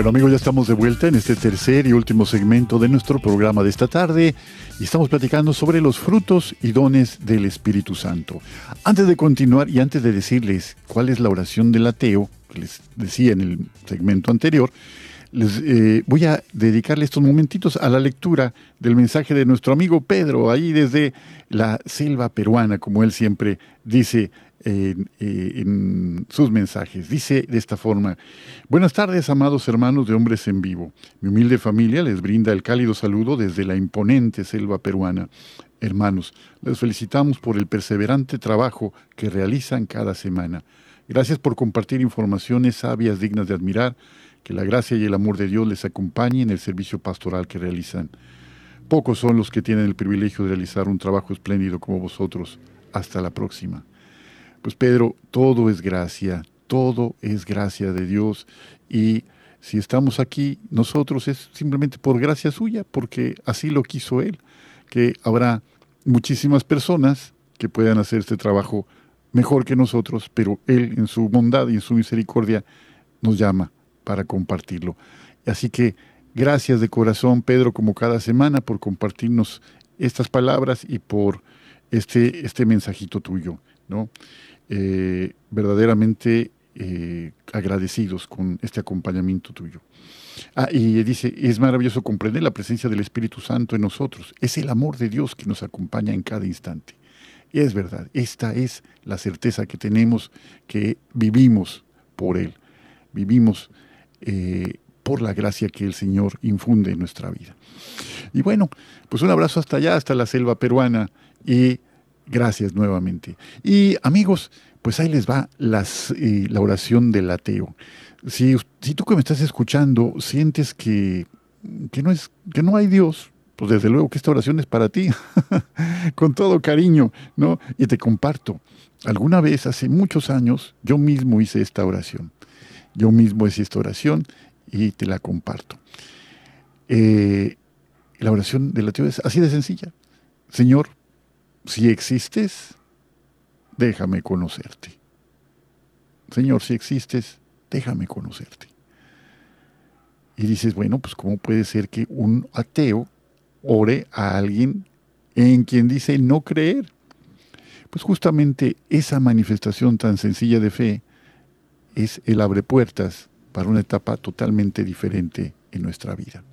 Bueno amigos, ya estamos de vuelta en este tercer y último segmento de nuestro programa de esta tarde y estamos platicando sobre los frutos y dones del Espíritu Santo. Antes de continuar y antes de decirles cuál es la oración del ateo, que les decía en el segmento anterior, les eh, voy a dedicarle estos momentitos a la lectura del mensaje de nuestro amigo Pedro, ahí desde la selva peruana, como él siempre dice eh, en, sus mensajes. Dice de esta forma, buenas tardes amados hermanos de hombres en vivo. Mi humilde familia les brinda el cálido saludo desde la imponente selva peruana. Hermanos, les felicitamos por el perseverante trabajo que realizan cada semana. Gracias por compartir informaciones sabias dignas de admirar. Que la gracia y el amor de Dios les acompañe en el servicio pastoral que realizan. Pocos son los que tienen el privilegio de realizar un trabajo espléndido como vosotros. Hasta la próxima. Pues Pedro, todo es gracia, todo es gracia de Dios y si estamos aquí nosotros es simplemente por gracia suya, porque así lo quiso Él, que habrá muchísimas personas que puedan hacer este trabajo mejor que nosotros, pero Él en su bondad y en su misericordia nos llama para compartirlo. Así que gracias de corazón, Pedro, como cada semana, por compartirnos estas palabras y por este, este mensajito tuyo, ¿no? Eh, verdaderamente eh, agradecidos con este acompañamiento tuyo. Ah, y dice, es maravilloso comprender la presencia del Espíritu Santo en nosotros. Es el amor de Dios que nos acompaña en cada instante. Es verdad, esta es la certeza que tenemos que vivimos por Él. Vivimos eh, por la gracia que el Señor infunde en nuestra vida. Y bueno, pues un abrazo hasta allá, hasta la selva peruana. Y gracias nuevamente. Y amigos, pues ahí les va eh, la oración del ateo. Si, si, tú que me estás escuchando sientes que, que, no es, que no hay Dios, pues desde luego que esta oración es para ti, con todo cariño, ¿no? Y te comparto. Alguna vez, hace muchos años, yo mismo hice esta oración. Yo mismo hice esta oración y te la comparto. Eh, la oración del ateo es así de sencilla. Señor, si existes, déjame conocerte. Señor, si existes, déjame conocerte. Y dices, bueno, pues ¿cómo puede ser que un ateo ore a alguien en quien dice no creer? Pues justamente esa manifestación tan sencilla de fe es el abre puertas para una etapa totalmente diferente en nuestra vida.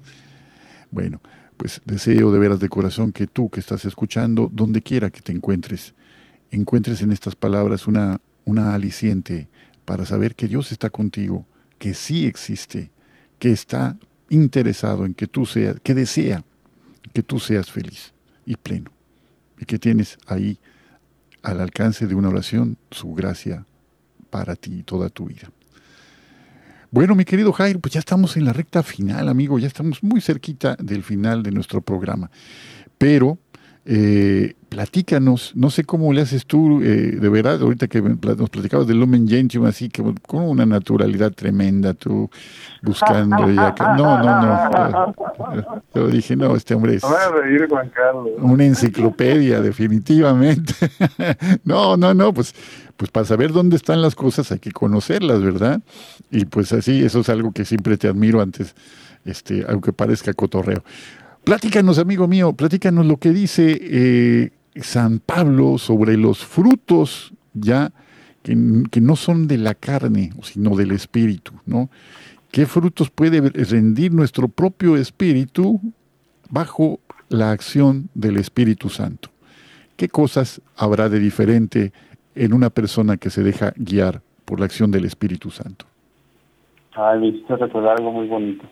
Bueno, pues deseo de veras de corazón que tú que estás escuchando, donde quiera que te encuentres, encuentres en estas palabras una, una aliciente para saber que Dios está contigo, que sí existe, que está interesado en que tú seas, que desea que tú seas feliz y pleno, y que tienes ahí al alcance de una oración su gracia para ti toda tu vida. Bueno, mi querido Jair, pues ya estamos en la recta final, amigo, ya estamos muy cerquita del final de nuestro programa. Pero eh, platícanos, no sé cómo le haces tú, eh, de verdad, ahorita que nos platicabas del Lumen Gentium, así que con una naturalidad tremenda, tú buscando y acá. No, no, no. Yo dije, no, este hombre es una enciclopedia, definitivamente. No, no, no, pues, pues para saber dónde están las cosas hay que conocerlas, ¿verdad? Y pues así, eso es algo que siempre te admiro antes, este, aunque parezca cotorreo. Platícanos, amigo mío, platícanos lo que dice eh, San Pablo sobre los frutos ya que, no son de la carne, sino del espíritu, ¿no? ¿Qué frutos puede rendir nuestro propio espíritu bajo la acción del Espíritu Santo? ¿Qué cosas habrá de diferente en una persona que se deja guiar por la acción del Espíritu Santo? Ay, me hiciste recordar algo muy bonito.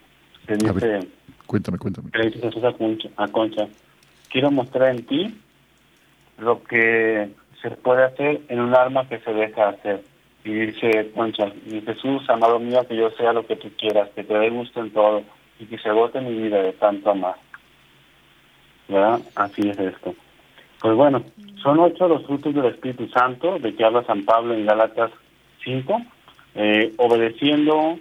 dice, Cuéntame, cuéntame. Le dice Jesús a Concha, a Concha, quiero mostrar en ti lo que se puede hacer en un arma que se deja hacer. Y dice Concha, y Jesús, amado mío, que yo sea lo que tú quieras, que te dé gusto en todo y que se agote mi vida de tanto amar. ¿Verdad? Así es esto. Pues bueno, son ocho los frutos del Espíritu Santo, de que habla San Pablo en Gálatas 5, eh, obedeciendo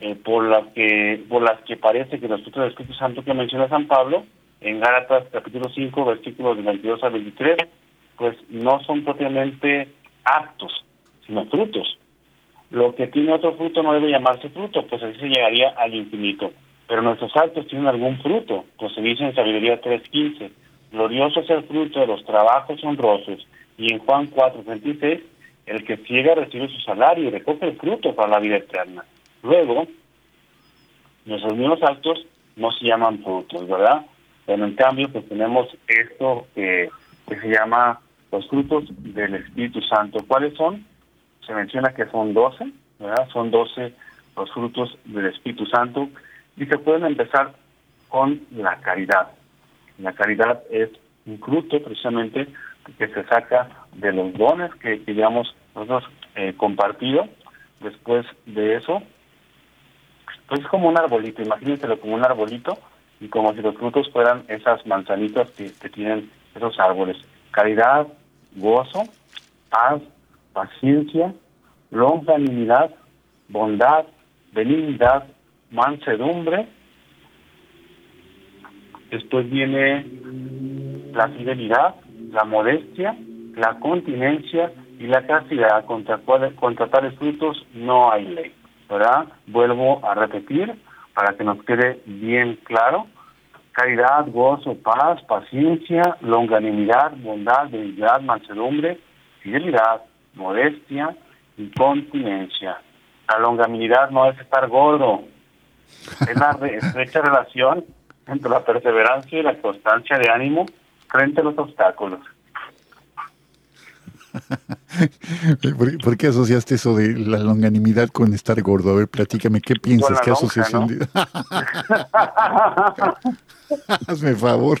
eh, por, la que, por las que parece que los frutos del Espíritu Santo que menciona San Pablo, en Gálatas capítulo 5, versículos de 22 a 23, pues no son propiamente actos, sino frutos. Lo que tiene otro fruto no debe llamarse fruto, pues así se llegaría al infinito. Pero nuestros actos tienen algún fruto, pues se dice en Sabiduría 3.15, glorioso es el fruto de los trabajos honrosos. Y en Juan 4.26, el que ciega recibe su salario y recoge el fruto para la vida eterna. Luego, nuestros mismos actos no se llaman frutos, ¿verdad? Pero en cambio, pues tenemos esto que, se llama los frutos del Espíritu Santo. ¿Cuáles son? Se menciona que son doce, ¿verdad? Son doce los frutos del Espíritu Santo y se pueden empezar con la caridad. La caridad es un fruto precisamente que se saca de los dones que, que digamos, nosotros eh, compartido. Después de eso, pues es como un arbolito, imagínenselo como un arbolito y como si los frutos fueran esas manzanitas que, tienen esos árboles. Caridad, gozo, paz, paciencia, longanimidad, bondad, benignidad, mansedumbre. Después viene la fidelidad, la modestia, la continencia y la castidad. Contra, contra tales frutos no hay ley. ¿Verdad? Vuelvo a repetir para que nos quede bien claro. Caridad, gozo, paz, paciencia, longanimidad, bondad, benignidad, mansedumbre, fidelidad, modestia y continencia. La longanimidad no es estar gordo, es la estrecha relación entre la perseverancia y la constancia de ánimo frente a los obstáculos. ¿Por, qué asociaste eso de la longanimidad con estar gordo? A ver, platícame, ¿qué piensas? ¿Qué asociación? Hazme favor.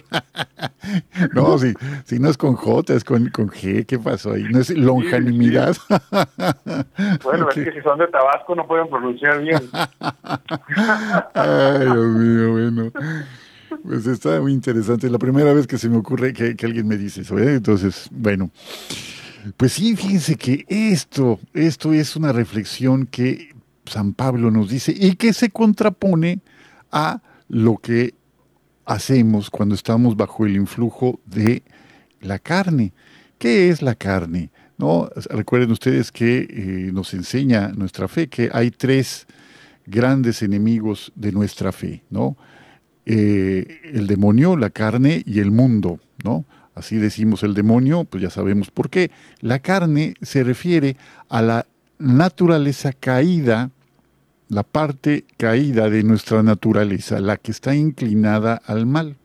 no, si, si no es con J, es con, con G. ¿Qué pasó ahí? ¿No es longanimidad? bueno, es que si son de Tabasco no pueden pronunciar bien. Ay, Dios mío, bueno. Pues está muy interesante. La primera vez que se me ocurre que, alguien me dice eso, ¿eh? Entonces, bueno. Pues sí, fíjense que esto, esto es una reflexión que San Pablo nos dice y que se contrapone a lo que hacemos cuando estamos bajo el influjo de la carne. ¿Qué es la carne? ¿No? Recuerden ustedes que eh, nos enseña nuestra fe que hay tres grandes enemigos de nuestra fe, ¿no? Eh, el demonio, la carne y el mundo, ¿no? Así decimos el demonio, pues ya sabemos por qué. La carne se refiere a la naturaleza caída, la parte caída de nuestra naturaleza, la que está inclinada al mal.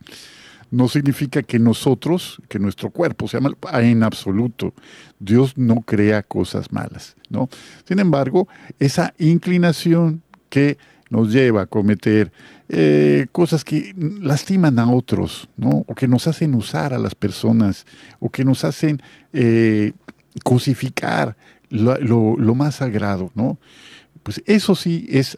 No significa que nosotros, que nuestro cuerpo sea mal, en absoluto. Dios no crea cosas malas, ¿no? Sin embargo, esa inclinación que nos lleva a cometer eh, cosas que lastiman a otros, ¿no? O que nos hacen usar a las personas, o que nos hacen eh, cosificar lo, más sagrado, ¿no? Pues eso sí es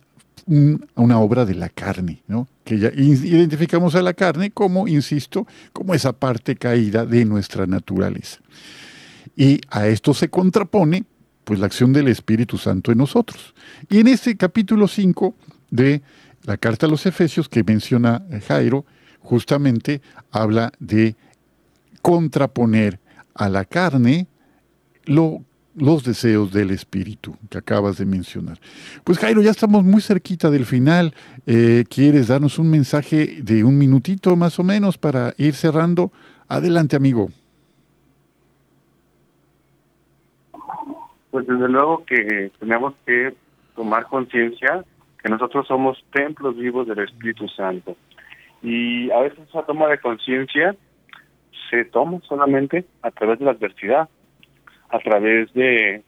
una obra de la carne, ¿no? Que ya identificamos a la carne como, insisto, como esa parte caída de nuestra naturaleza. Y a esto se contrapone, pues, la acción del Espíritu Santo en nosotros. Y en este capítulo 5 de la carta a los Efesios que menciona Jairo, justamente habla de contraponer a la carne los deseos del espíritu que acabas de mencionar. Pues Jairo, ya estamos muy cerquita del final. Eh, ¿Quieres darnos un mensaje de un minutito más o menos para ir cerrando? Adelante, amigo. Pues desde luego que tenemos que tomar conciencia que nosotros somos templos vivos del Espíritu Santo. Y a veces esa toma de conciencia se toma solamente a través de la adversidad, a través de,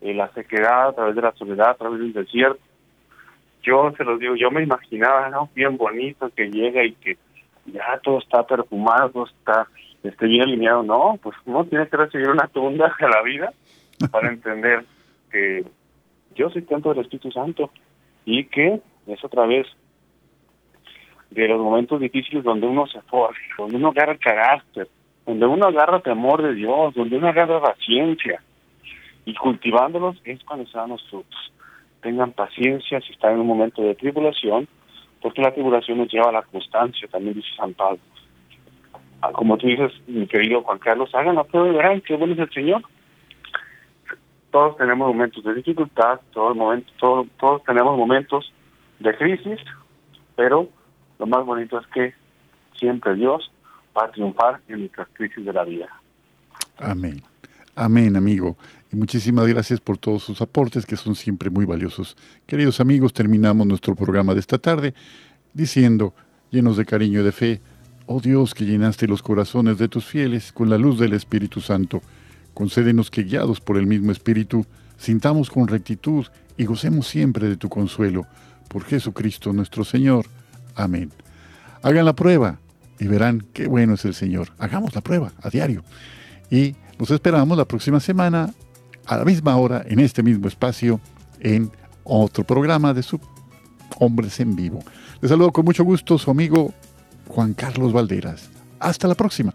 la sequedad, a través de la soledad, a través del desierto. Yo se los digo, yo me imaginaba, ¿no? Bien bonito que llega y que ya todo está perfumado, todo está bien alineado. No, pues uno tiene que recibir una tunda a la vida para entender que yo soy templo del Espíritu Santo y que es otra vez de los momentos difíciles donde uno se forja, donde uno agarra el carácter, donde uno agarra temor de Dios, donde uno agarra paciencia. Y cultivándolos es cuando se dan. Tengan paciencia si están en un momento de tribulación, porque la tribulación nos lleva a la constancia, también dice San Pablo. Ah, como tú dices, mi querido Juan Carlos, hagan la prueba y verán qué bueno es el Señor todos tenemos momentos de dificultad, todos, momentos, todos, tenemos momentos de crisis, pero lo más bonito es que siempre Dios va a triunfar en nuestras crisis de la vida. Amén. Amén, amigo. Y muchísimas gracias por todos sus aportes que son siempre muy valiosos. Queridos amigos, terminamos nuestro programa de esta tarde diciendo, llenos de cariño y de fe, oh Dios que llenaste los corazones de tus fieles con la luz del Espíritu Santo Concédenos que guiados por el mismo Espíritu, sintamos con rectitud y gocemos siempre de tu consuelo. Por Jesucristo nuestro Señor. Amén. Hagan la prueba y verán qué bueno es el Señor. Hagamos la prueba a diario. Y nos esperamos la próxima semana a la misma hora en este mismo espacio en otro programa de su Hombres en Vivo. Les saludo con mucho gusto su amigo Juan Carlos Valderas. Hasta la próxima.